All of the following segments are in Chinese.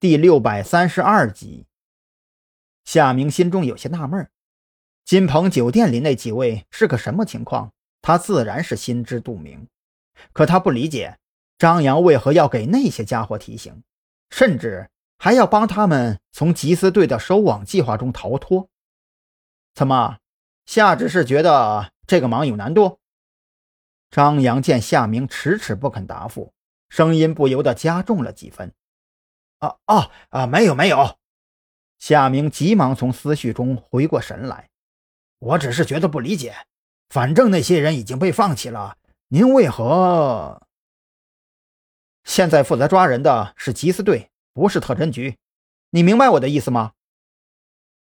第六百三十二集。夏明心中有些纳闷金鹏酒店里那几位是个什么情况？他自然是心知肚明。可他不理解张扬为何要给那些家伙提醒，甚至还要帮他们从缉私队的收网计划中逃脱。怎么，夏执事觉得这个忙有难度？张扬见夏明迟迟不肯答复，声音不由得加重了几分。啊啊啊，没有没有！夏明急忙从思绪中回过神来，我只是觉得不理解。反正那些人已经被放弃了，您为何？现在负责抓人的是缉私队，不是特侦局，你明白我的意思吗？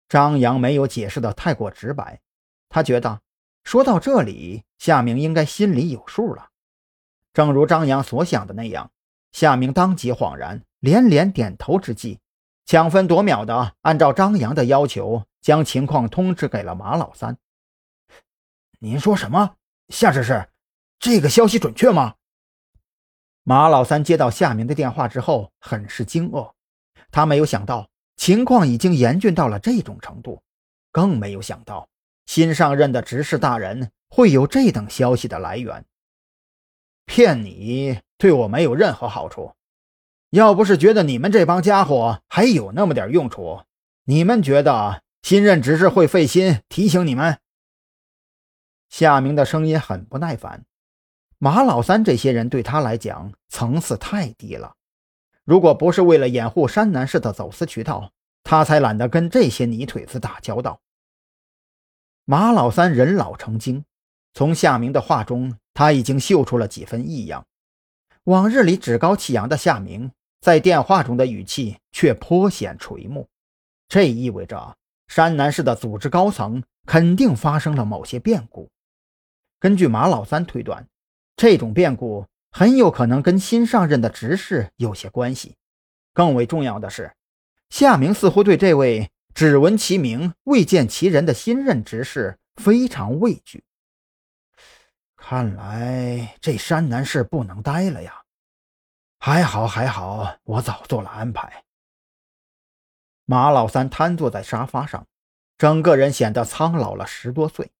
张扬没有解释的太过直白，他觉得说到这里，夏明应该心里有数了。正如张扬所想的那样，夏明当即恍然。连连点头之际，抢分夺秒的按照张扬的要求，将情况通知给了马老三。您说什么？夏执事，这个消息准确吗？马老三接到夏明的电话之后，很是惊愕。他没有想到情况已经严峻到了这种程度，更没有想到新上任的执事大人会有这等消息的来源。骗你，对我没有任何好处。要不是觉得你们这帮家伙还有那么点用处，你们觉得新任执事会费心提醒你们？夏明的声音很不耐烦。马老三这些人对他来讲层次太低了，如果不是为了掩护山南市的走私渠道，他才懒得跟这些泥腿子打交道。马老三人老成精，从夏明的话中，他已经嗅出了几分异样。往日里趾高气扬的夏明。在电话中的语气却颇显垂暮，这意味着山南市的组织高层肯定发生了某些变故。根据马老三推断，这种变故很有可能跟新上任的执事有些关系。更为重要的是，夏明似乎对这位只闻其名未见其人的新任执事非常畏惧。看来这山南市不能待了呀。还好，还好，我早做了安排。马老三瘫坐在沙发上，整个人显得苍老了十多岁。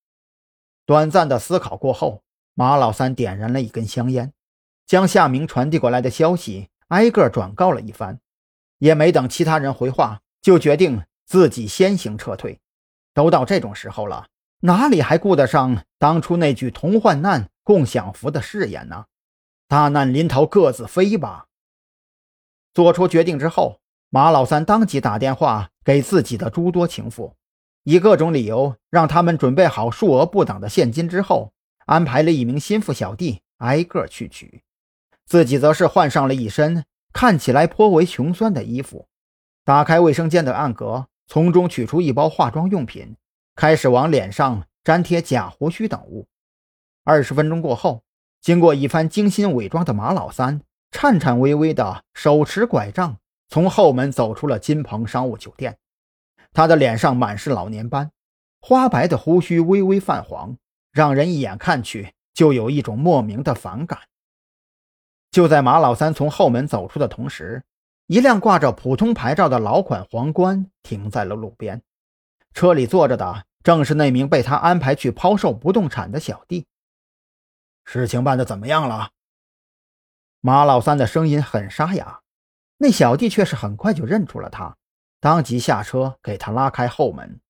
短暂的思考过后，马老三点燃了一根香烟，将夏明传递过来的消息挨个转告了一番，也没等其他人回话，就决定自己先行撤退。都到这种时候了，哪里还顾得上当初那句“同患难，共享福”的誓言呢？大难临头各自飞吧。做出决定之后，马老三当即打电话给自己的诸多情妇，以各种理由让他们准备好数额不等的现金之后，安排了一名心腹小弟挨个去取，自己则是换上了一身看起来颇为穷酸的衣服，打开卫生间的暗格，从中取出一包化妆用品，开始往脸上粘贴假胡须等物。二十分钟过后。经过一番精心伪装的马老三，颤颤巍巍的手持拐杖，从后门走出了金鹏商务酒店。他的脸上满是老年斑，花白的胡须微微泛黄，让人一眼看去就有一种莫名的反感。就在马老三从后门走出的同时，一辆挂着普通牌照的老款皇冠停在了路边，车里坐着的正是那名被他安排去抛售不动产的小弟。事情办的怎么样了？马老三的声音很沙哑，那小弟却是很快就认出了他，当即下车给他拉开后门。